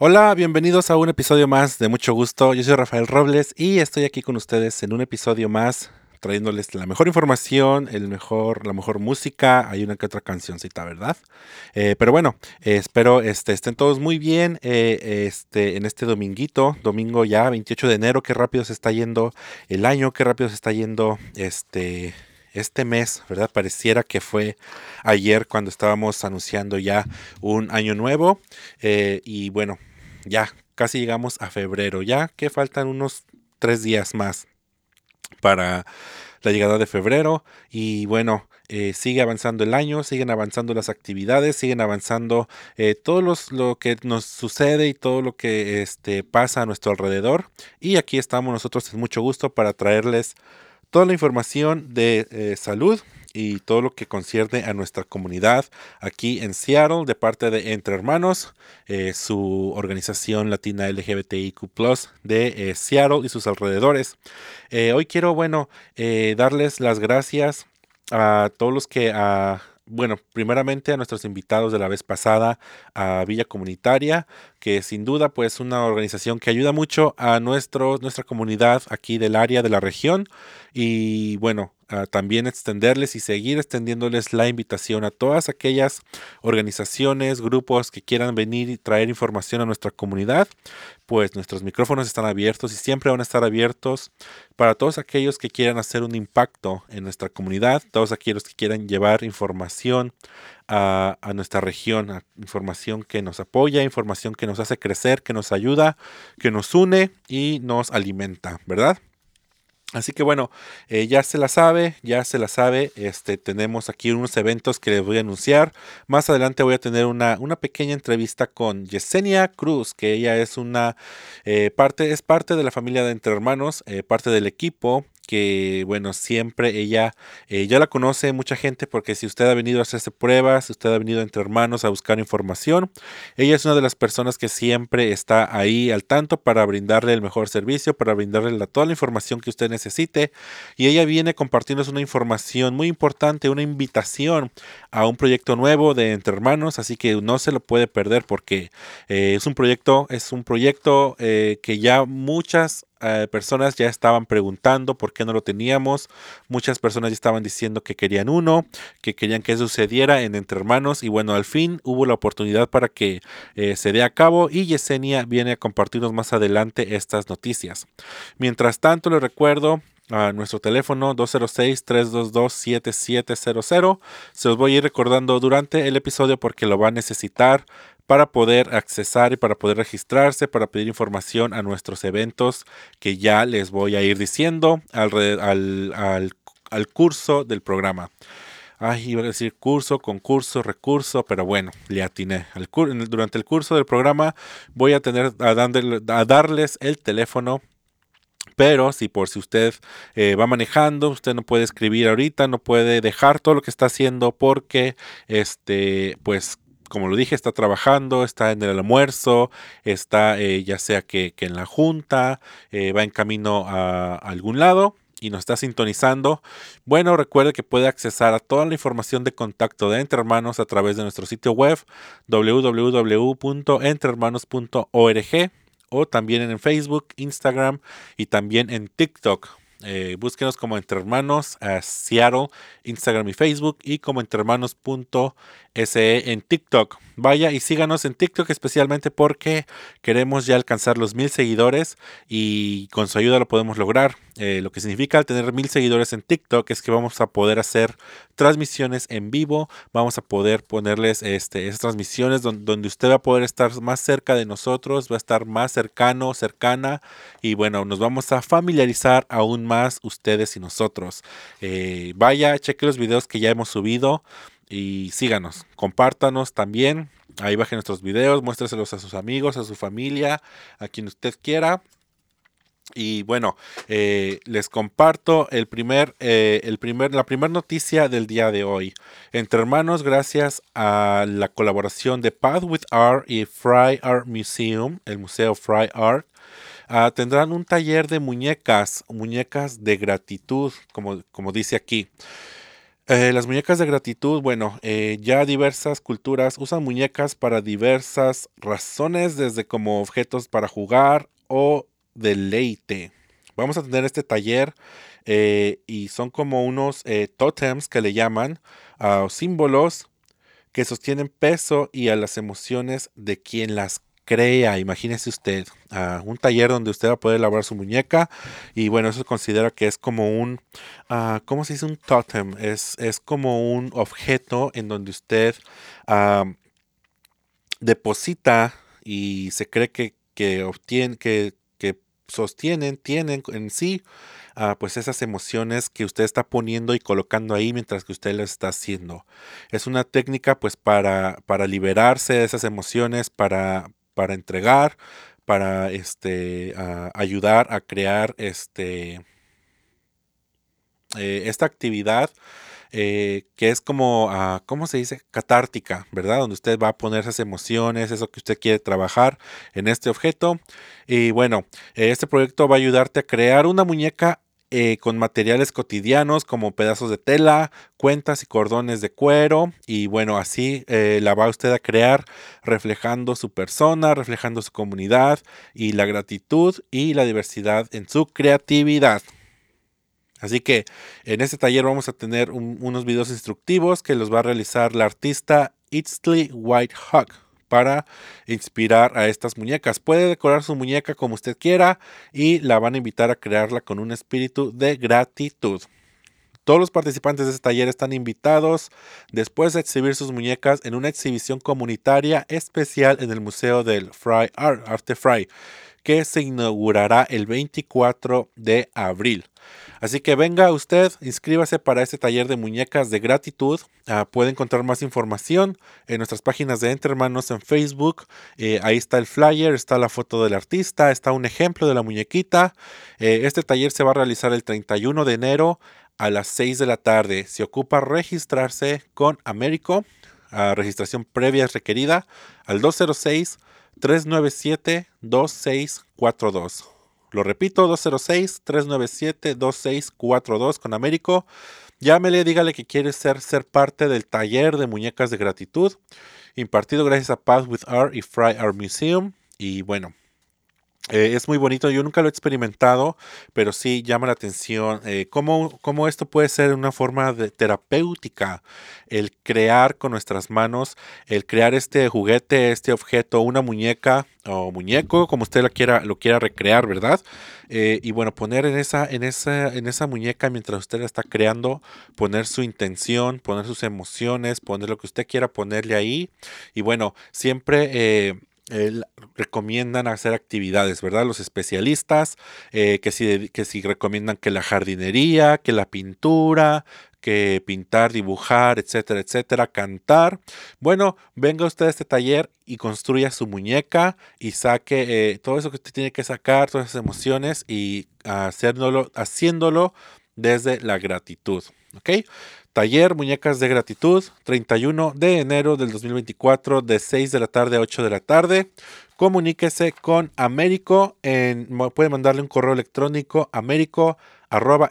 Hola, bienvenidos a un episodio más de mucho gusto. Yo soy Rafael Robles y estoy aquí con ustedes en un episodio más trayéndoles la mejor información, el mejor, la mejor música, hay una que otra cancioncita, ¿verdad? Eh, pero bueno, eh, espero este, estén todos muy bien eh, este, en este dominguito, domingo ya 28 de enero, qué rápido se está yendo el año, qué rápido se está yendo este, este mes, ¿verdad? Pareciera que fue ayer cuando estábamos anunciando ya un año nuevo y bueno, ya casi llegamos a febrero, ya que faltan unos tres días más para la llegada de febrero y bueno, eh, sigue avanzando el año, siguen avanzando las actividades, siguen avanzando eh, todo lo que nos sucede y todo lo que este, pasa a nuestro alrededor. Y aquí estamos nosotros en mucho gusto para traerles toda la información de eh, salud y todo lo que concierne a nuestra comunidad aquí en Seattle de parte de Entre Hermanos, eh, su organización latina LGBTIQ de eh, Seattle y sus alrededores. hoy quiero, bueno, darles las gracias a todos los que... a bueno, primeramente a nuestros invitados de la vez pasada a Villa Comunitaria, que sin duda pues una organización que ayuda mucho a nuestro, nuestra comunidad aquí del área de la región. Y bueno, también extenderles y seguir extendiéndoles la invitación a todas aquellas organizaciones, grupos que quieran venir y traer información a nuestra comunidad, pues nuestros micrófonos están abiertos y siempre van a estar abiertos para todos aquellos que quieran hacer un impacto en nuestra comunidad, todos aquellos que quieran llevar información a, nuestra región, información que nos apoya, información que nos hace crecer, que nos ayuda, que nos une y nos alimenta, ¿verdad? Así que bueno, eh, ya se la sabe, ya se la sabe. Este, tenemos aquí unos eventos que les voy a anunciar. Más adelante voy a tener una, una pequeña entrevista con Yesenia Cruz, que ella es una eh, parte, es parte de la familia de Entre Hermanos, eh, parte del equipo que bueno, siempre ella eh, ya la conoce mucha gente porque si usted ha venido a hacerse pruebas, si usted ha venido entre hermanos a buscar información, ella es una de las personas que siempre está ahí al tanto para brindarle el mejor servicio, para brindarle toda la información que usted necesite. Y ella viene compartiéndonos una información muy importante, una invitación a un proyecto nuevo de entre hermanos, así que no se lo puede perder porque eh, es un proyecto, es un proyecto eh, que ya muchas eh, personas ya estaban preguntando por qué no lo teníamos. Muchas personas ya estaban diciendo que querían uno, que querían que sucediera en Entre Hermanos. Y bueno, al fin hubo la oportunidad para que eh, se dé a cabo y Yesenia viene a compartirnos más adelante estas noticias. Mientras tanto, les recuerdo a nuestro teléfono 206-322-7700. Se los voy a ir recordando durante el episodio porque lo va a necesitar para poder accesar y para poder registrarse, para pedir información a nuestros eventos que ya les voy a ir diciendo al, al, curso del programa. Ay, iba a decir curso, concurso, recurso, pero bueno, le atiné. durante el curso del programa voy a tener a, darles el teléfono pero si por si usted eh, va manejando, usted no puede escribir ahorita, no puede dejar todo lo que está haciendo porque este pues como lo dije, está trabajando, está en el almuerzo, está eh, ya sea que, en la junta, eh, va en camino a, algún lado y nos está sintonizando, bueno, recuerde que puede accesar a toda la información de contacto de Entre Hermanos a través de nuestro sitio web www.entrehermanos.org o también en Facebook, Instagram y también en TikTok. Eh, búsquenos como Entre Hermanos a Seattle, Instagram y Facebook y como entrehermanos.org SE en TikTok. Vaya y síganos en TikTok especialmente porque queremos ya alcanzar los mil seguidores y con su ayuda lo podemos lograr. Eh, lo que significa tener mil seguidores en TikTok es que vamos a poder hacer transmisiones en vivo, vamos a poder ponerles este, esas transmisiones donde, usted va a poder estar más cerca de nosotros, va a estar más cercano, cercana y bueno, nos vamos a familiarizar aún más ustedes y nosotros. Eh, vaya, cheque los videos que ya hemos subido y síganos, compártanos también. Ahí bajen nuestros videos, muéstreselos a sus amigos, a su familia, a quien usted quiera. Y bueno, eh, les comparto el primer, eh, el primer, la primera noticia del día de hoy. Entre hermanos, gracias a la colaboración de Path with Art y Fry Art Museum, el Museo Fry Art, ah, tendrán un taller de muñecas, muñecas de gratitud, como, como dice aquí. Eh, las muñecas de gratitud, bueno, ya diversas culturas usan muñecas para diversas razones, desde como objetos para jugar o deleite. Vamos a tener este taller eh, y son como unos totems que le llaman, a símbolos que sostienen peso y a las emociones de quien las crea, imagínese usted, a un taller donde usted va a poder elaborar su muñeca y bueno, eso considera que es como un, uh, ¿cómo se dice? Un totem, es, es como un objeto en donde usted deposita y se cree que, que obtiene, que sostienen, tienen en sí pues esas emociones que usted está poniendo y colocando ahí mientras que usted lo está haciendo. Es una técnica pues para, para liberarse de esas emociones, para, para entregar, para este, ayudar a crear este, eh, esta actividad eh, que es como, uh, ¿cómo se dice? Catártica, ¿verdad? Donde usted va a poner esas emociones, eso que usted quiere trabajar en este objeto. Y bueno, este proyecto va a ayudarte a crear una muñeca eh, con materiales cotidianos como pedazos de tela, cuentas y cordones de cuero. Y bueno, así eh, la va usted a crear reflejando su persona, reflejando su comunidad y la gratitud y la diversidad en su creatividad. Así que en este taller vamos a tener unos videos instructivos que los va a realizar la artista White Whitehawk para inspirar a estas muñecas. Puede decorar su muñeca como usted quiera y la van a invitar a crearla con un espíritu de gratitud. Todos los participantes de este taller están invitados después de exhibir sus muñecas en una exhibición comunitaria especial en el Museo del Fry Art, Arte Fry, que se inaugurará el 24 de abril. Así que venga usted, inscríbase para este taller de muñecas de gratitud. Ah, puede encontrar más información en nuestras páginas de Entre Hermanos en Facebook. Eh, ahí está el flyer, está la foto del artista, está un ejemplo de la muñequita. Eh, este taller se va a realizar el 31 de enero a las 6 de la tarde. Se ocupa registrarse con Américo. Ah, registración previa es requerida al 206 397 2642. Lo repito, 206-397-2642 con Américo. Llámele, dígale que quiere ser, ser parte del taller de muñecas de gratitud, impartido gracias a Path with Art y Fry Art Museum. Y bueno, eh, es muy bonito, yo nunca lo he experimentado, pero sí llama la atención eh, cómo, cómo, esto puede ser una forma de terapéutica, el crear con nuestras manos, el crear este juguete, este objeto, una muñeca o muñeco, como usted lo quiera, lo quiera recrear, ¿verdad? Eh, y bueno, poner en esa, en, esa, en esa muñeca mientras usted la está creando, poner su intención, poner sus emociones, poner lo que usted quiera ponerle ahí. Y bueno, siempre recomiendan hacer actividades, ¿verdad? Los especialistas, eh, que, si, que si recomiendan que la jardinería, que la pintura, que pintar, dibujar, etcétera, etcétera, cantar. Bueno, venga usted a este taller y construya su muñeca y saque eh, todo eso que usted tiene que sacar, todas esas emociones y haciéndolo, haciéndolo desde la gratitud. ¿Ok? Taller Muñecas de Gratitud, 31 de enero del 2024, de 6 de la tarde a 8 de la tarde. Comuníquese con Américo, en, puede mandarle un correo electrónico américo arroba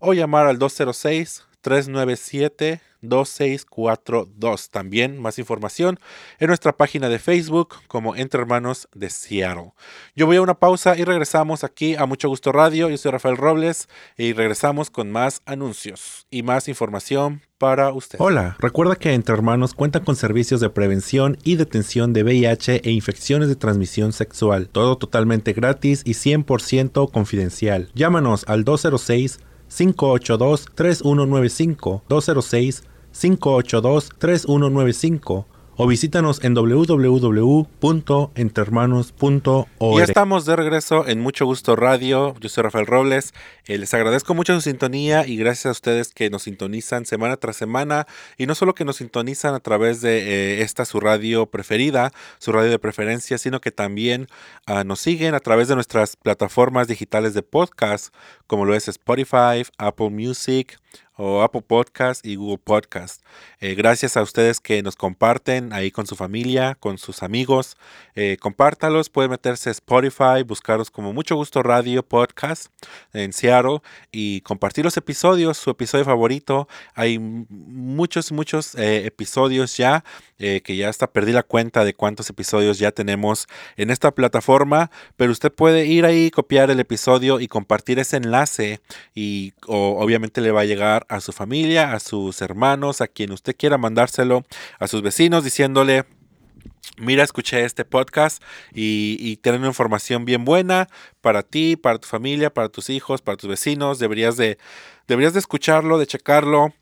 o llamar al 206 397 2642. También más información en nuestra página de Facebook como Entre Hermanos de Seattle. Yo voy a una pausa y regresamos aquí a Mucho Gusto Radio. Yo soy Rafael Robles y regresamos con más anuncios y más información para usted. Hola, recuerda que Entre Hermanos cuenta con servicios de prevención y detención de VIH e infecciones de transmisión sexual. Todo totalmente gratis y 100% confidencial. Llámanos al 206 582-3195 206 582-3195 o visítanos en www.entermanos.org. Ya estamos de regreso en Mucho Gusto Radio. Yo soy Rafael Robles. Eh, les agradezco mucho su sintonía y gracias a ustedes que nos sintonizan semana tras semana y no solo que nos sintonizan a través de eh, esta su radio preferida, su radio de preferencia, sino que también ah, nos siguen a través de nuestras plataformas digitales de podcast como lo es Spotify, Apple Music, o Apple Podcast y Google Podcast. Eh, gracias a ustedes que nos comparten ahí con su familia, con sus amigos. Eh, compártalos, pueden meterse a Spotify, buscaros como Mucho Gusto Radio Podcast en Seattle y compartir los episodios, su episodio favorito. Hay muchos, muchos eh, episodios ya, que ya hasta perdí la cuenta de cuántos episodios ya tenemos en esta plataforma, pero usted puede ir ahí, copiar el episodio y compartir ese enlace y obviamente le va a llegar a su familia, a sus hermanos, a quien usted quiera mandárselo, a sus vecinos diciéndole, mira, escuché este podcast y, y una información bien buena para ti, para tu familia, para tus hijos, para tus vecinos. Deberías de, deberías de escucharlo, de checarlo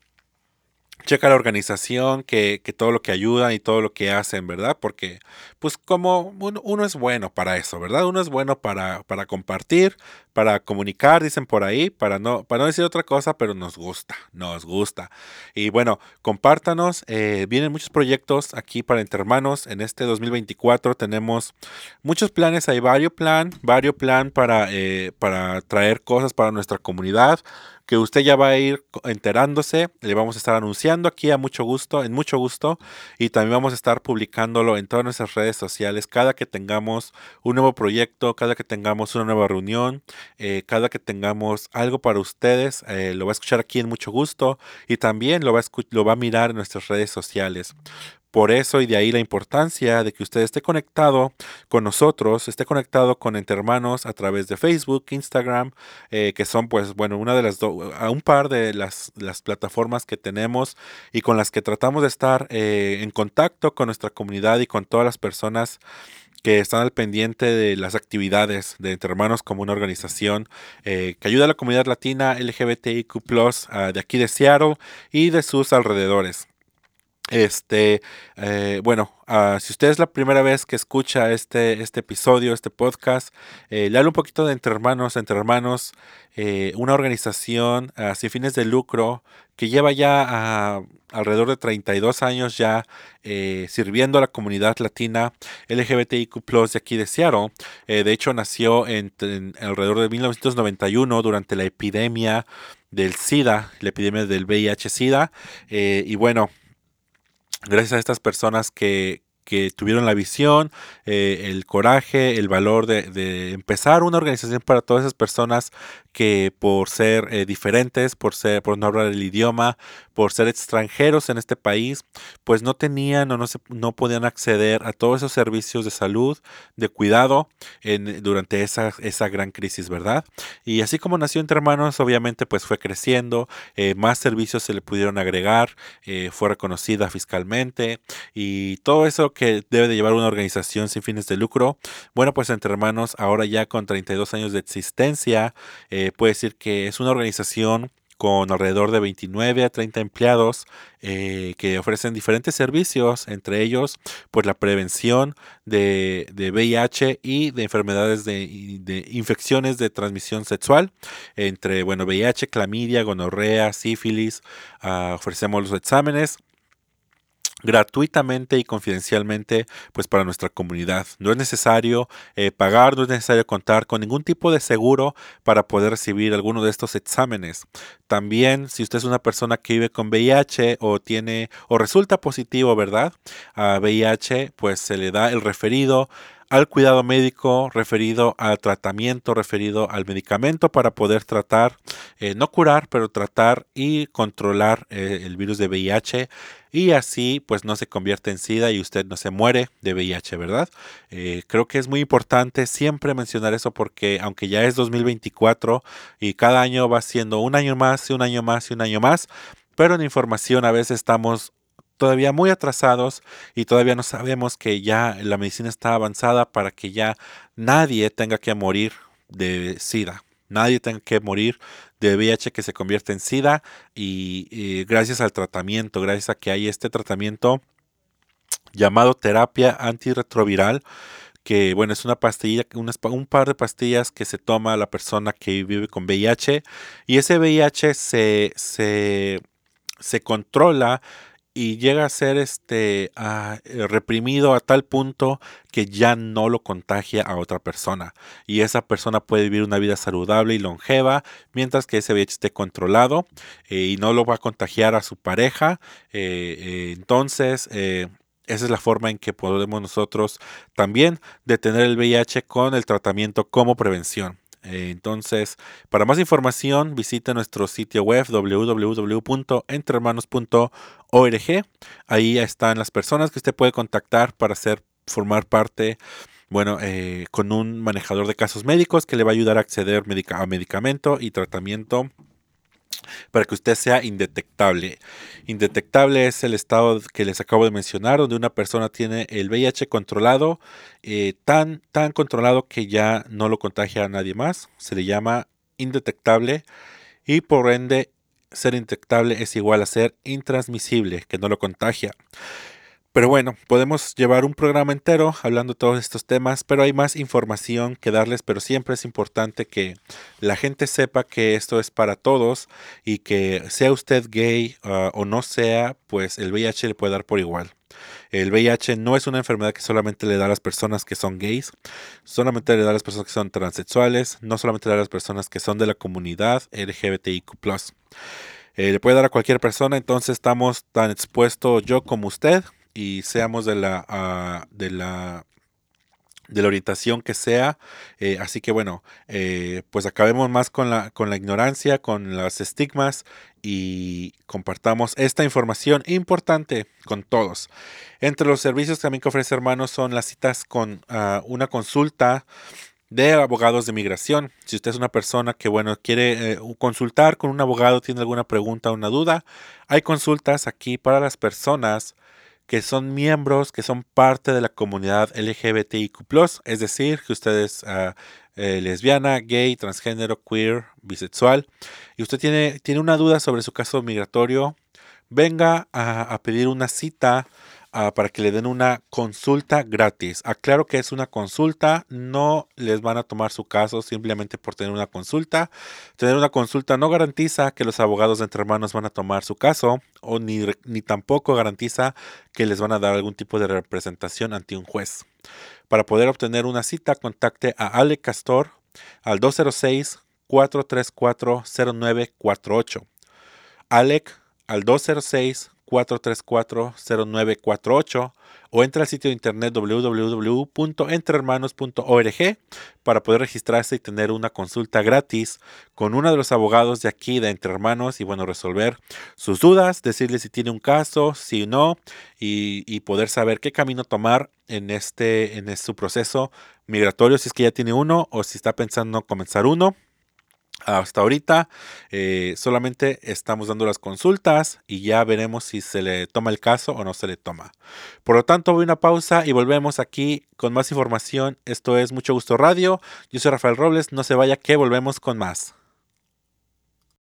checa la organización, que, que, todo lo que ayudan y todo lo que hacen, ¿verdad? Porque, pues como uno, es bueno para eso, ¿verdad? Uno es bueno para, para, compartir, para comunicar, dicen por ahí, para no, para no decir otra cosa, pero nos gusta, nos gusta. Y bueno, compártanos, eh, vienen muchos proyectos aquí para Entre Hermanos. En este 2024 tenemos muchos planes, hay varios plan, varios plan para, eh, para traer cosas para nuestra comunidad que usted ya va a ir enterándose. Le vamos a estar anunciando aquí a mucho gusto, en mucho gusto, y también vamos a estar publicándolo en todas nuestras redes sociales cada que tengamos un nuevo proyecto, cada que tengamos una nueva reunión, eh, cada que tengamos algo para ustedes, eh, lo va a escuchar aquí en mucho gusto y también lo va, a lo va a mirar en nuestras redes sociales. Por eso y de ahí la importancia de que usted esté conectado con nosotros, esté conectado con Entre Hermanos a través de Facebook, Instagram, eh, que son pues bueno, una de las a un par de las, las, plataformas que tenemos y con las que tratamos de estar eh, en contacto con nuestra comunidad y con todas las personas que están al pendiente de las actividades de Entre Hermanos como una organización eh, que ayuda a la comunidad latina LGBTIQ uh, de aquí de Seattle y de sus alrededores. Este, eh, bueno, uh, si usted es la primera vez que escucha este, este episodio, este podcast, eh, le hablo un poquito de Entre Hermanos. Entre Hermanos, eh, una organización uh, sin fines de lucro que lleva ya uh, alrededor de 32 años ya eh, sirviendo a la comunidad latina LGBTIQ de aquí de Seattle. De hecho, nació en, alrededor de 1991 durante la epidemia del SIDA, la epidemia del VIH-SIDA. Y bueno, gracias a estas personas que, que tuvieron la visión, eh, el coraje, el valor de, de, empezar una organización para todas esas personas que por ser eh, diferentes, por ser, por no hablar el idioma, por ser extranjeros en este país, pues no tenían o no, se, no podían acceder a todos esos servicios de salud, de cuidado en, durante esa, esa gran crisis, ¿verdad? Y así como nació entre hermanos, obviamente pues fue creciendo, eh, más servicios se le pudieron agregar, eh, fue reconocida fiscalmente y todo eso que debe de llevar una organización sin fines de lucro. Bueno, pues entre hermanos, ahora ya con 32 años de existencia, puede decir que es una organización con alrededor de 29 a 30 empleados eh, que ofrecen diferentes servicios, entre ellos pues la prevención de, de VIH y de enfermedades de, de, infecciones de transmisión sexual, entre bueno VIH, clamidia, gonorrea, sífilis, uh, ofrecemos los exámenes gratuitamente y confidencialmente pues para nuestra comunidad. No es necesario eh, pagar, no es necesario contar con ningún tipo de seguro para poder recibir alguno de estos exámenes. También si usted es una persona que vive con VIH o tiene o resulta positivo, ¿verdad? A VIH, pues se le da el referido al cuidado médico referido al tratamiento, referido al medicamento para poder tratar, eh, no curar, pero tratar y controlar eh, el virus de VIH y así pues no se convierte en SIDA y usted no se muere de VIH, ¿verdad? Eh, creo que es muy importante siempre mencionar eso porque aunque ya es 2024 y cada año va siendo un año más y un año más y un año más, pero en información a veces estamos todavía muy atrasados y todavía no sabemos que ya la medicina está avanzada para que ya nadie tenga que morir de SIDA. Nadie tenga que morir de VIH que se convierte en SIDA y, gracias al tratamiento, gracias a que hay este tratamiento llamado terapia antirretroviral, que bueno, es una pastilla, una, un par de pastillas que se toma la persona que vive con VIH y ese VIH se, se, se controla y llega a ser este ah, eh, reprimido a tal punto que ya no lo contagia a otra persona y esa persona puede vivir una vida saludable y longeva mientras que ese VIH esté controlado eh, y no lo va a contagiar a su pareja eh, entonces esa es la forma en que podemos nosotros también detener el VIH con el tratamiento como prevención. Eh, entonces, para más información, visite nuestro sitio web www.entrehermanos.org. Ahí están las personas que usted puede contactar para hacer formar parte bueno, eh, con un manejador de casos médicos que le va a ayudar a acceder a medicamento y tratamiento para que usted sea indetectable. Indetectable es el estado que les acabo de mencionar, donde una persona tiene el VIH controlado, eh, tan, tan controlado que ya no lo contagia a nadie más. Se le llama indetectable y por ende ser indetectable es igual a ser intransmisible, que no lo contagia. Pero bueno, podemos llevar un programa entero hablando de todos estos temas, pero hay más información que darles, pero siempre es importante que la gente sepa que esto es para todos y que sea usted gay ah, o no sea, pues el VIH le puede dar por igual. El VIH no es una enfermedad que solamente le da a las personas que son gays, solamente le da a las personas que son transexuales, no solamente le da a las personas que son de la comunidad LGBTIQ. Eh, le puede dar a cualquier persona, entonces estamos tan expuestos yo como usted y seamos de la, ah, de la de la orientación que sea. Eh, así que bueno, eh, pues acabemos más con la, con la ignorancia, con los estigmas y compartamos esta información importante con todos. Entre los servicios también que ofrece Hermanos son las citas con ah, una consulta de abogados de migración. Si usted es una persona que, bueno, quiere eh, consultar con un abogado, tiene alguna pregunta o una duda, hay consultas aquí para las personas que son miembros, que son parte de la comunidad LGBTIQ, es decir, que usted es eh, lesbiana, gay, transgénero, queer, bisexual, y usted tiene, tiene una duda sobre su caso migratorio, venga a pedir una cita Ah, para que le den una consulta gratis. Aclaro que es una consulta, no les van a tomar su caso simplemente por tener una consulta. Tener una consulta no garantiza que los abogados de entre hermanos van a tomar su caso o ni, ni tampoco garantiza que les van a dar algún tipo de representación ante un juez. Para poder obtener una cita, contacte a Ale Castor al 206 434 0948. Alec al 206 434-0948 o entra al sitio de internet www.entrehermanos.org para poder registrarse y tener una consulta gratis con uno de los abogados de aquí de Entre Hermanos y bueno, resolver sus dudas, decirle si tiene un caso, si no, y, poder saber qué camino tomar en este, en su proceso migratorio, si es que ya tiene uno o si está pensando comenzar uno. Hasta ahorita eh, solamente estamos dando las consultas y ya veremos si se le toma el caso o no se le toma. Por lo tanto, voy a una pausa y volvemos aquí con más información. Esto es Mucho Gusto Radio. Yo soy Rafael Robles. No se vaya que volvemos con más.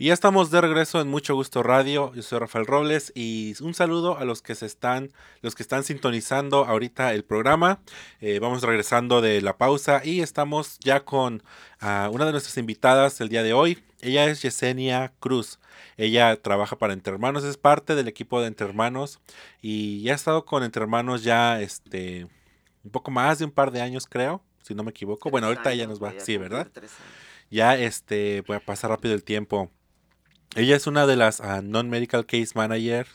Y ya estamos de regreso en Mucho Gusto Radio. Yo soy Rafael Robles y un saludo a los que se están, los que están sintonizando ahorita el programa. Eh, vamos regresando de la pausa y estamos ya con ah, una de nuestras invitadas el día de hoy. Ella es Yesenia Cruz. Ella trabaja para Entre Hermanos, es parte del equipo de Entre Hermanos y ya ha estado con Entre Hermanos ya este un poco más de un par de años, creo, si no me equivoco. Bueno, ahorita ella nos va, sí, ¿verdad? Ya este voy a pasar rápido el tiempo. Ella es una de las ah, non-medical case managers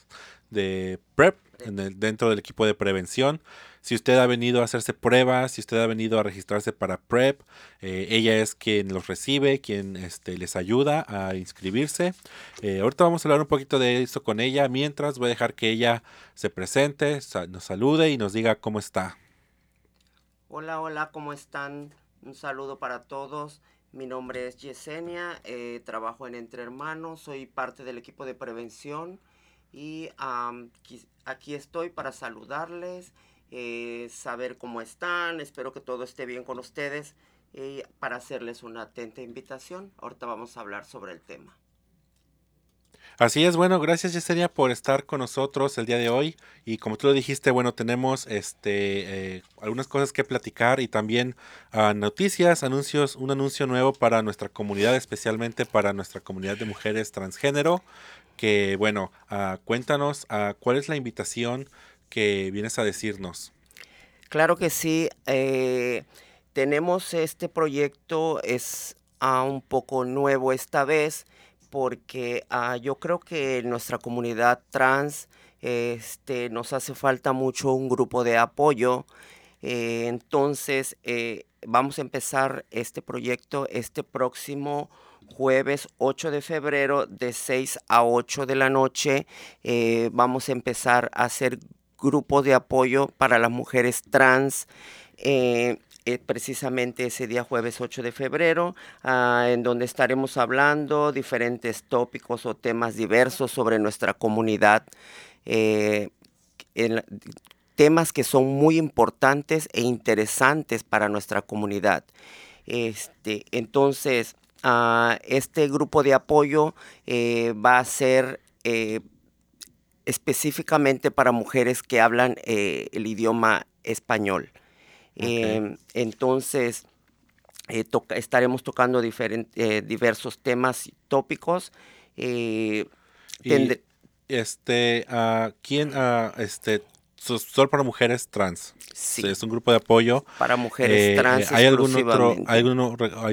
de PrEP dentro del equipo de prevención. Si usted ha venido a hacerse pruebas, si usted ha venido a registrarse para PrEP, eh, ella es quien los recibe, quien este, les ayuda a inscribirse. Eh, ahorita vamos a hablar un poquito de esto con ella. Mientras voy a dejar que ella se presente, nos salude y nos diga cómo está. Hola, hola, ¿cómo están? Un saludo para todos. Mi nombre es Yesenia, eh, trabajo en Entre Hermanos, soy parte del equipo de prevención y aquí estoy para saludarles, eh, saber cómo están, espero que todo esté bien con ustedes para hacerles una atenta invitación. Ahorita vamos a hablar sobre el tema. Así es, bueno, gracias Yesenia por estar con nosotros el día de hoy. Y como tú lo dijiste, bueno, tenemos este eh, algunas cosas que platicar y también uh, noticias, anuncios, un anuncio nuevo para nuestra comunidad, especialmente para nuestra comunidad de mujeres transgénero. Que bueno, uh, cuéntanos uh, cuál es la invitación que vienes a decirnos. Claro que sí. Eh, tenemos este proyecto, es un poco nuevo esta vez porque ah, yo creo que nuestra comunidad trans este, nos hace falta mucho un grupo de apoyo. Eh, entonces, eh, vamos a empezar este proyecto este próximo jueves 8 de febrero de 6 a 8 de la noche. Eh, vamos a empezar a hacer grupo de apoyo para las mujeres trans. Precisamente ese día jueves 8 de febrero, ah, en donde estaremos hablando diferentes tópicos o temas diversos sobre nuestra comunidad. Eh, temas que son muy importantes e interesantes para nuestra comunidad. Este, entonces, ah, este grupo de apoyo eh, va a ser específicamente para mujeres que hablan el idioma español. Em, entonces, eh, estaremos tocando eh, diversos temas y tópicos. Eh, este, uh, ¿quién, uh, este, solo para mujeres trans. Sí. Es un grupo de apoyo. Para mujeres eh, trans. ¿Hay algún otro, hay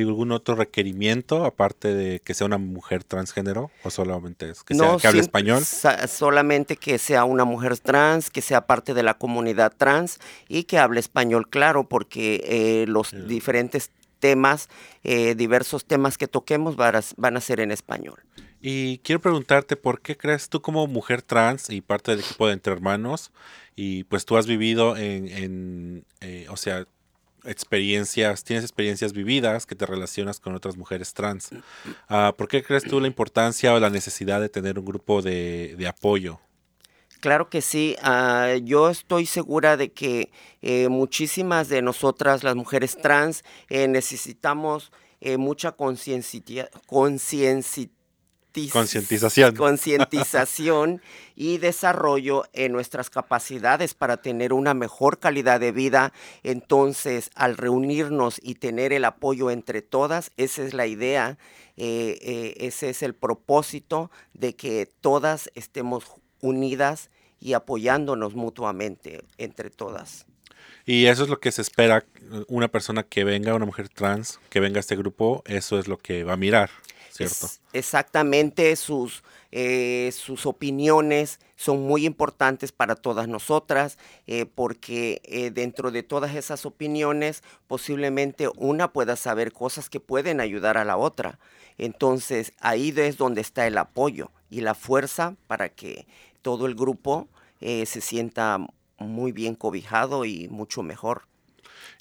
algún, otro requerimiento aparte de que sea una mujer transgénero o solamente es que, sea, que hable español? Solamente que sea una mujer trans, que sea parte de la comunidad trans y que hable español, claro, porque eh, los diferentes temas, eh, diversos temas que toquemos van a, van a ser en español. Y quiero preguntarte, ¿por qué crees tú como mujer trans y parte del equipo de Entre Hermanos, y pues tú has vivido en, eh, o sea, experiencias, tienes experiencias vividas que te relacionas con otras mujeres trans. Uh, ¿Por qué crees tú la importancia o la necesidad de tener un grupo de, apoyo? Claro que sí. Uh, yo estoy segura de que eh, muchísimas de nosotras, las mujeres trans, eh, necesitamos mucha conciencia concientización. concientización y desarrollo en nuestras capacidades para tener una mejor calidad de vida. Entonces, al reunirnos y tener el apoyo entre todas, esa es la idea, eh, eh, ese es el propósito de que todas estemos unidas y apoyándonos mutuamente entre todas. Y eso es lo que se espera, una persona que venga, una mujer trans, que venga a este grupo, eso es lo que va a mirar exactamente, sus, eh, sus opiniones son muy importantes para todas nosotras, eh, porque eh, dentro de todas esas opiniones posiblemente una pueda saber cosas que pueden ayudar a la otra. Entonces ahí es donde está el apoyo y la fuerza para que todo el grupo se sienta muy bien cobijado y mucho mejor.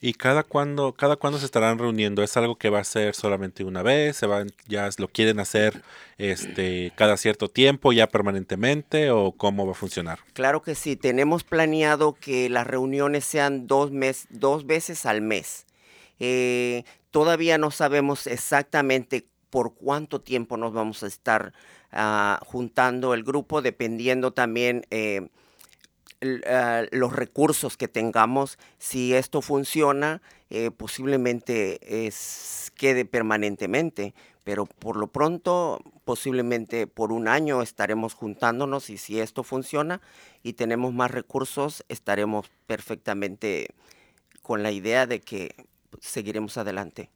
¿Y cada cuándo, cada cuándo se estarán reuniendo? ¿Es algo que va a ser solamente una vez? ¿Se van, ya lo quieren hacer este, cada cierto tiempo, ya permanentemente? ¿O cómo va a funcionar? Claro que sí. Tenemos planeado que las reuniones sean dos, mes, dos veces al mes. Eh, todavía no sabemos exactamente por cuánto tiempo nos vamos a estar ah, juntando el grupo, dependiendo también eh, Ah, los recursos que tengamos, si esto funciona, eh, posiblemente es, quede permanentemente, pero por lo pronto, posiblemente por un año estaremos juntándonos y si esto funciona y tenemos más recursos, estaremos perfectamente con la idea de que seguiremos adelante.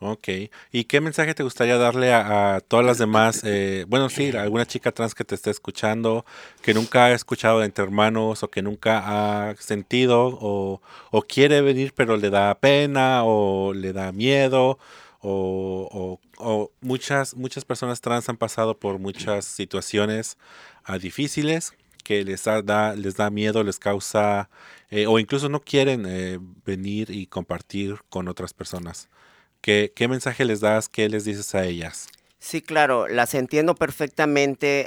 Ok. ¿Y qué mensaje te gustaría darle a, todas las demás? Eh, bueno, sí, alguna chica trans que te esté escuchando, que nunca ha escuchado de Entre Hermanos o que nunca ha sentido o, quiere venir pero le da pena o le da miedo o, muchas, muchas personas trans han pasado por muchas situaciones ah, difíciles que les da, les da miedo, les causa, eh, o incluso no quieren eh, venir y compartir con otras personas. ¿Qué, ¿Qué mensaje les das? ¿Qué les dices a ellas? Sí, claro, las entiendo perfectamente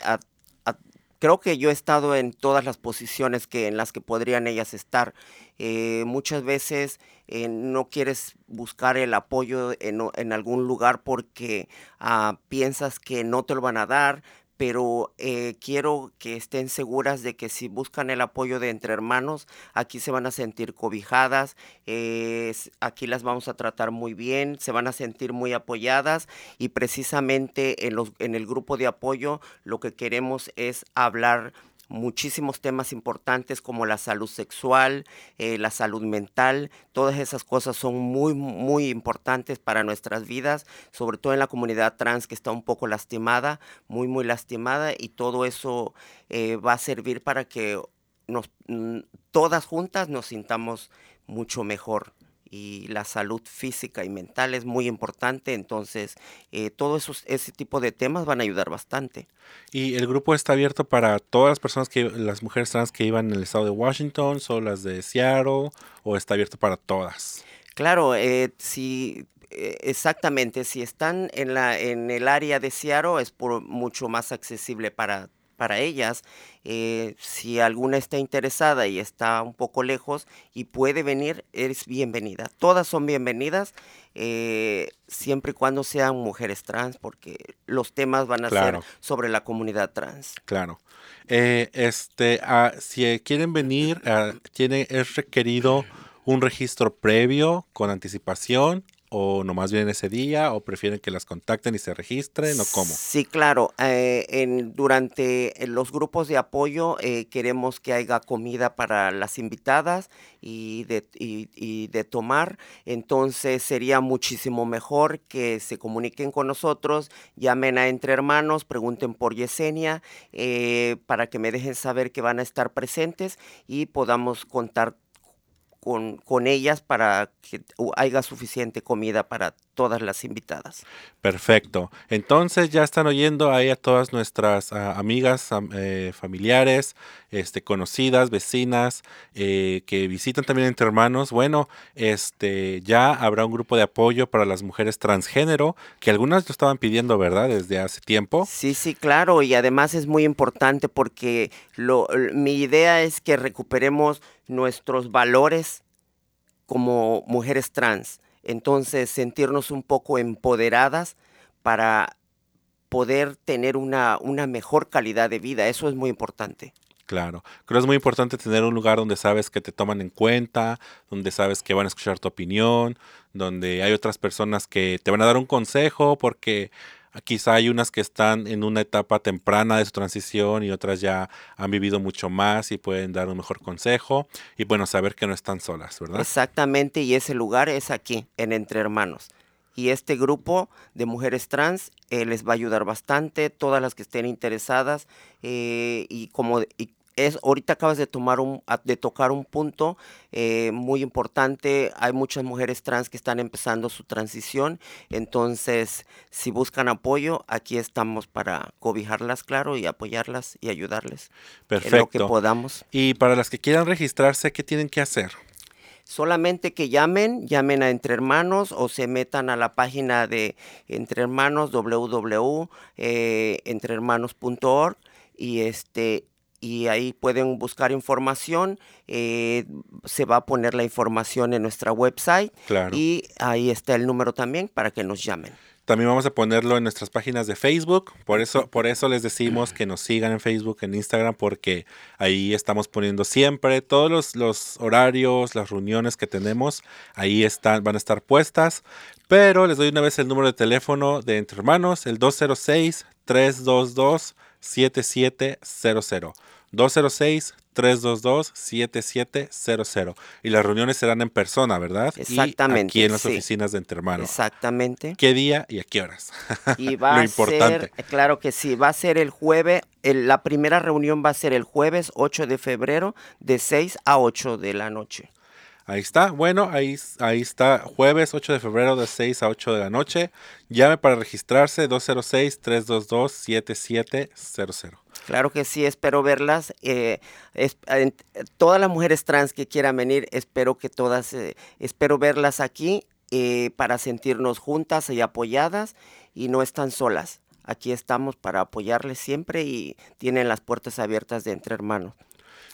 creo que yo he estado en todas las posiciones que en las que podrían ellas estar. Eh, muchas veces eh, no quieres buscar el apoyo en, en algún lugar porque ah, piensas que no te lo van a dar, pero eh, quiero que estén seguras de que si buscan el apoyo de entre hermanos, aquí se van a sentir cobijadas, eh, aquí las vamos a tratar muy bien, se van a sentir muy apoyadas y precisamente en, el grupo de apoyo lo que queremos es hablar muchísimos temas importantes como la salud sexual, eh, la salud mental, todas esas cosas son muy, muy importantes para nuestras vidas, sobre todo en la comunidad trans que está un poco lastimada, muy, muy lastimada y todo eso eh, va a servir para que nos, mm, todas juntas nos sintamos mucho mejor y la salud física y mental es muy importante, entonces eh, todos esos, ese tipo de temas van a ayudar bastante. ¿Y el grupo está abierto para todas las personas que, las mujeres trans que iban en el estado de Washington, solo las de Seattle, o está abierto para todas? Claro, eh, si eh, exactamente, si están en, la, en el área de Seattle es por mucho más accesible para para ellas. Eh, si alguna está interesada y está un poco lejos y puede venir, eres bienvenida. Todas son bienvenidas, eh, siempre y cuando sean mujeres trans, porque los temas van a ser sobre la comunidad trans. Claro. Eh, este, ah, si quieren venir, ah, tiene, es requerido un registro previo con anticipación o nomás vienen ese día o prefieren que las contacten y se registren o cómo? Sí, claro. Eh, en, durante los grupos de apoyo eh, queremos que haya comida para las invitadas y de, y, de tomar. Entonces sería muchísimo mejor que se comuniquen con nosotros, llamen a Entre Hermanos, pregunten por Yesenia eh, para que me dejen saber que van a estar presentes y podamos contar con, con ellas para que haya suficiente comida para todas las invitadas. Perfecto. Entonces ya están oyendo ahí a todas nuestras ah, amigas, eh, familiares, este, conocidas, vecinas, eh, que visitan también Entre Hermanos. Bueno, este, ya habrá un grupo de apoyo para las mujeres transgénero, que algunas lo estaban pidiendo, ¿verdad? Desde hace tiempo. Sí, sí, claro. Y además es muy importante porque lo, mi idea es que recuperemos nuestros valores como mujeres trans. Entonces, sentirnos un poco empoderadas para poder tener una, una mejor calidad de vida. Eso es muy importante. Claro, creo que es muy importante tener un lugar donde sabes que te toman en cuenta, donde sabes que van a escuchar tu opinión, donde hay otras personas que te van a dar un consejo porque Quizá hay unas que están en una etapa temprana de su transición y otras ya han vivido mucho más y pueden dar un mejor consejo y bueno, saber que no están solas, ¿verdad? Exactamente, y ese lugar es aquí, en Entre Hermanos. Y este grupo de mujeres trans eh, les va a ayudar bastante, todas las que estén interesadas eh, y como y es, ahorita acabas de, tomar un, de tocar un punto eh, muy importante. Hay muchas mujeres trans que están empezando su transición. Entonces, si buscan apoyo, aquí estamos para cobijarlas, claro, y apoyarlas y ayudarles. Perfecto. En lo que podamos. Y para las que quieran registrarse, ¿qué tienen que hacer? Solamente que llamen, llamen a Entre Hermanos o se metan a la página de Entre Hermanos, www.entrehermanos.org eh, y este y ahí pueden buscar información. Eh, se va a poner la información en nuestra website y ahí está el número también para que nos llamen. También vamos a ponerlo en nuestras páginas de Facebook. Por eso, por eso les decimos que nos sigan en Facebook, en Instagram, porque ahí estamos poniendo siempre todos los, los horarios, las reuniones que tenemos. Ahí están, van a estar puestas. Pero les doy una vez el número de teléfono de Entre Hermanos, el 206 322 7700. 206-322-7700. Y las reuniones serán en persona, ¿verdad? Exactamente. aquí en las oficinas de Entre Exactamente. ¿Qué día y a qué horas? Y va a ser, claro que sí, va a ser el jueves, la primera reunión va a ser el jueves 8 de febrero de 6 a 8 de la noche. Ahí está. Bueno, ahí, ahí está. Jueves 8 de febrero de 6 a 8 de la noche. Llame para registrarse 206-322-7700. Claro que sí, espero verlas. Eh, todas las mujeres trans que quieran venir, espero que todas, eh, espero verlas aquí eh, para sentirnos juntas y apoyadas y no están solas. aquí estamos para apoyarles siempre y tienen las puertas abiertas de Entre Hermanos.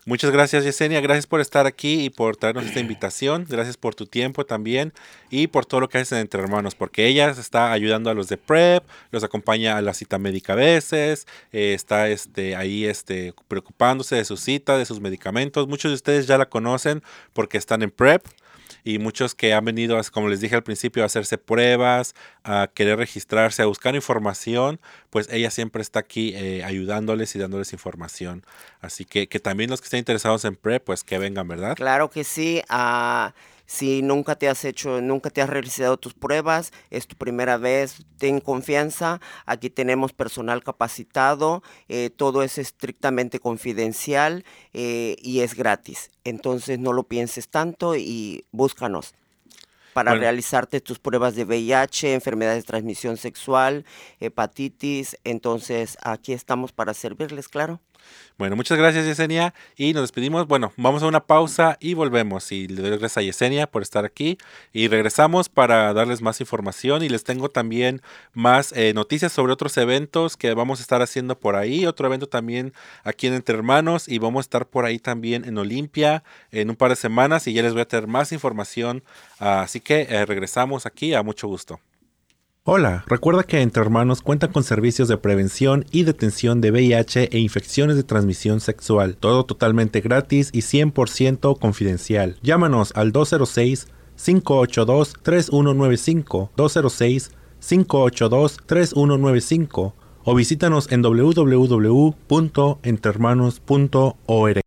Muchas gracias Yesenia, gracias por estar aquí y por traernos esta invitación, gracias por tu tiempo también y por todo lo que haces Entre Hermanos, porque ella está ayudando a los de PrEP, los acompaña a la cita médica a veces, eh, está este, ahí este, preocupándose de su cita, de sus medicamentos, muchos de ustedes ya la conocen porque están en PrEP y muchos que han venido, como les dije al principio, a hacerse pruebas, a querer registrarse, a buscar información, pues ella siempre está aquí eh, ayudándoles y dándoles información. Así que, que también los que estén interesados en PrEP, pues que vengan, ¿verdad? Claro que sí. Uh si nunca te has hecho, nunca te has realizado tus pruebas, es tu primera vez, ten confianza. Aquí tenemos personal capacitado, eh, todo es estrictamente confidencial eh, y es gratis. Entonces no lo pienses tanto y búscanos para realizarte tus pruebas de VIH, enfermedades de transmisión sexual, hepatitis. Entonces aquí estamos para servirles, claro. Bueno, muchas gracias Yesenia y nos despedimos. Bueno, vamos a una pausa y volvemos. Y le doy gracias a Yesenia por estar aquí y regresamos para darles más información y les tengo también más eh, noticias sobre otros eventos que vamos a estar haciendo por ahí. Otro evento también aquí en Entre Hermanos y vamos a estar por ahí también en Olimpia en un par de semanas y ya les voy a tener más información. así que eh, regresamos aquí a mucho gusto. Hola, recuerda que Entre Hermanos cuenta con servicios de prevención y detención de VIH e infecciones de transmisión sexual, todo totalmente gratis y 100% confidencial. Llámanos al 206 582 3195 206 582 3195 o visítanos en www.entermanos.org.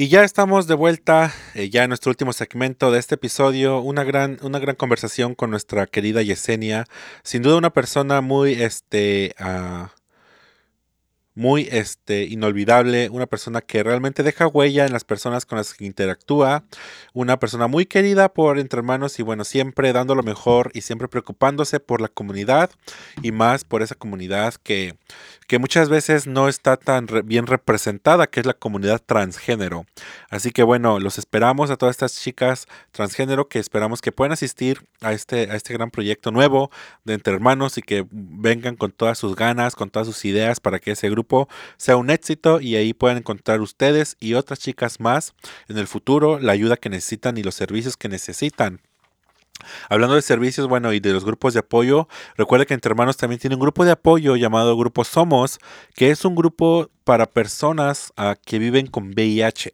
Y ya estamos de vuelta, eh, ya en nuestro último segmento de este episodio, una gran, una gran conversación con nuestra querida Yesenia, sin duda una persona muy, este, ah, muy este, inolvidable, una persona que realmente deja huella en las personas con las que interactúa, una persona muy querida por entre hermanos y bueno, siempre dando lo mejor y siempre preocupándose por la comunidad y más por esa comunidad que, que muchas veces no está tan bien representada, que es la comunidad transgénero. Así que bueno, los esperamos a todas estas chicas transgénero que esperamos que puedan asistir a este, a este gran proyecto nuevo de entre hermanos y que vengan con todas sus ganas, con todas sus ideas para que ese grupo sea un éxito y ahí pueden encontrar ustedes y otras chicas más en el futuro la ayuda que necesitan y los servicios que necesitan. Hablando de servicios, bueno, y de los grupos de apoyo, recuerda que Entre Hermanos también tiene un grupo de apoyo llamado Grupo Somos, que es un grupo para personas ah, que viven con VIH.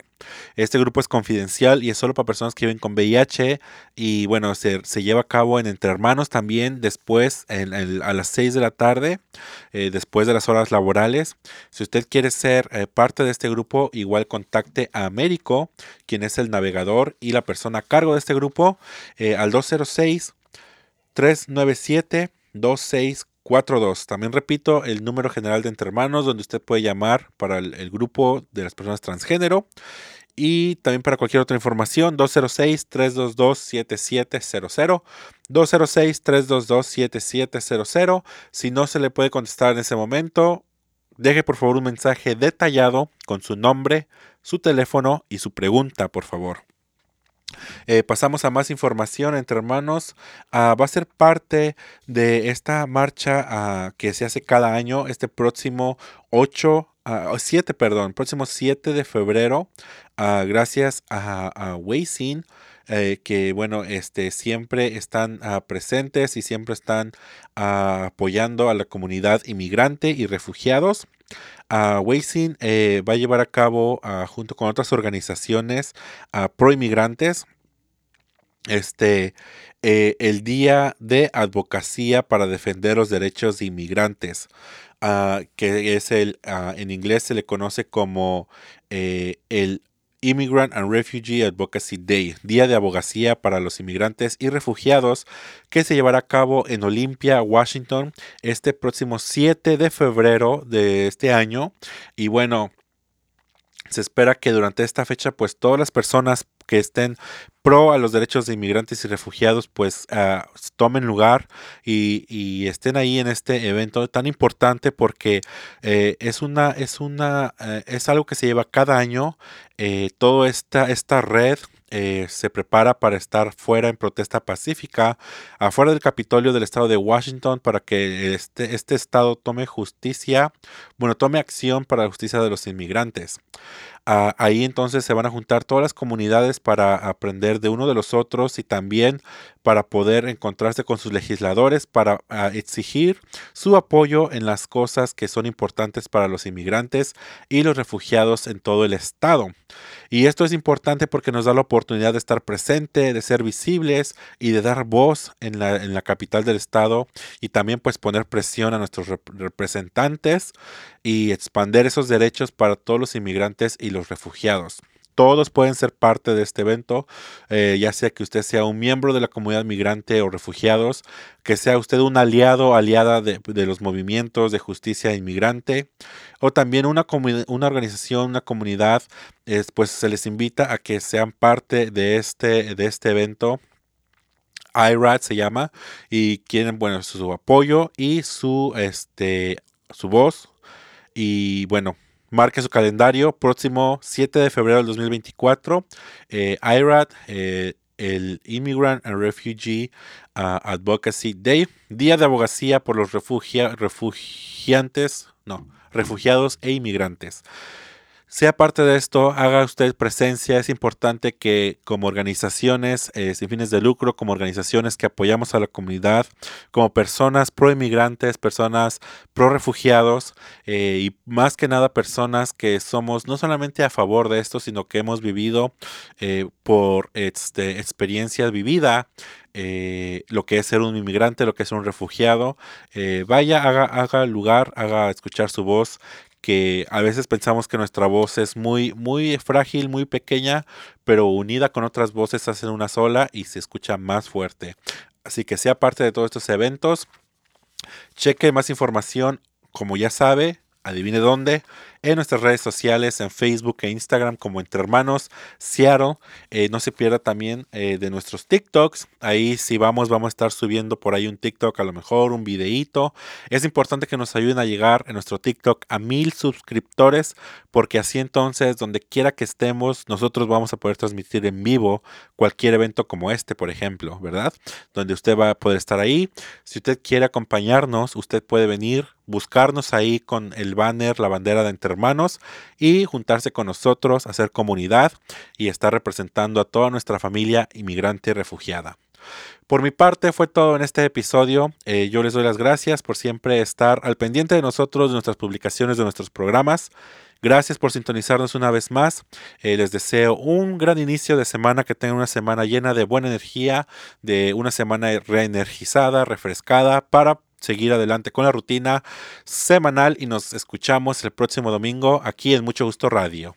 Este grupo es confidencial y es solo para personas que viven con VIH y bueno, se, lleva a cabo en Entre Hermanos también después a las 6 de la tarde, eh, después de las horas laborales. Si usted quiere ser eh, parte de este grupo, igual contacte a Américo, quien es el navegador y la persona a cargo de este grupo, eh, al 206 397 26 42. También repito el número general de Entre Hermanos, donde usted puede llamar para el, grupo de las personas transgénero. Y también para cualquier otra información, 206-322-7700. 206-322-7700. Si no se le puede contestar en ese momento, deje por favor un mensaje detallado con su nombre, su teléfono y su pregunta, por favor. Eh, pasamos a más información entre hermanos. Ah, va a ser parte de esta marcha ah, que se hace cada año, este próximo 8, 7, ah, perdón, próximo 7 de febrero, gracias a, a eh, que bueno, este, siempre están presentes y siempre están apoyando a la comunidad inmigrante y refugiados. Uh, va a llevar a cabo, junto con otras organizaciones pro inmigrantes, este, eh, el Día de Advocacia para Defender los Derechos de Inmigrantes, ah, que es el, en inglés se le conoce como eh, el Immigrant and Refugee Advocacy Day, Día de Abogacía para los Inmigrantes y Refugiados, que se llevará a cabo en Olympia, Washington, este próximo 7 de febrero de este año. Y bueno, se espera que durante esta fecha pues todas las personas que estén pro a los derechos de inmigrantes y refugiados pues ah, tomen lugar y, estén ahí en este evento tan importante porque eh, es una es una eh, es algo que se lleva cada año eh, toda esta esta red eh, se prepara para estar fuera en protesta pacífica afuera del Capitolio del estado de Washington para que este, este estado tome justicia, bueno, tome acción para la justicia de los inmigrantes. Ah, ahí entonces se van a juntar todas las comunidades para aprender de uno de los otros y también para poder encontrarse con sus legisladores para ah, exigir su apoyo en las cosas que son importantes para los inmigrantes y los refugiados en todo el estado. Y esto es importante porque nos da la oportunidad de estar presente, de ser visibles y de dar voz en la, en la capital del estado y también pues poner presión a nuestros representantes y expander esos derechos para todos los inmigrantes y los refugiados. Todos pueden ser parte de este evento, eh, ya sea que usted sea un miembro de la comunidad migrante o refugiados, que sea usted un aliado aliada de, los movimientos de justicia inmigrante, o también una, una organización, una comunidad, pues se les invita a que sean parte de este, de este evento. IRAD se llama y quieren bueno su apoyo y su este su voz y bueno Marque su calendario, próximo 7 de febrero del 2024, eh, IRAD, eh, el Immigrant and Refugee uh, Advocacy Day, Día de Abogacía por los refugiantes, no, refugiados e inmigrantes sea parte de esto, haga usted presencia. Es importante que como organizaciones eh, sin fines de lucro, como organizaciones que apoyamos a la comunidad, como personas pro inmigrantes, personas pro refugiados eh, y más que nada personas que somos no solamente a favor de esto, sino que hemos vivido eh, por este, experiencia vivida lo que es ser un inmigrante, lo que es un refugiado. vaya, haga, haga lugar, haga escuchar su voz que a veces pensamos que nuestra voz es muy, muy frágil, muy pequeña, pero unida con otras voces hacen una sola y se escucha más fuerte. Así que sea parte de todos estos eventos. Cheque más información, como ya sabe, adivine dónde, en nuestras redes sociales, en Facebook e Instagram como Entre Hermanos Seattle. Eh, no se pierda también eh, de nuestros TikToks. Ahí si vamos, vamos a estar subiendo por ahí un TikTok, a lo mejor un videíto. Es importante que nos ayuden a llegar en nuestro TikTok a mil suscriptores, porque así entonces, donde quiera que estemos, nosotros vamos a poder transmitir en vivo cualquier evento como este, por ejemplo, ¿verdad? Donde usted va a poder estar ahí. Si usted quiere acompañarnos, usted puede venir, buscarnos ahí con el banner, la bandera de Entre hermanos y juntarse con nosotros, hacer comunidad y estar representando a toda nuestra familia inmigrante refugiada. Por mi parte fue todo en este episodio. Eh, yo les doy las gracias por siempre estar al pendiente de nosotros, de nuestras publicaciones, de nuestros programas. Gracias por sintonizarnos una vez más. Eh, les deseo un gran inicio de semana, que tengan una semana llena de buena energía, de una semana reenergizada, refrescada, para seguir adelante con la rutina semanal y nos escuchamos el próximo domingo aquí en Mucho Gusto Radio.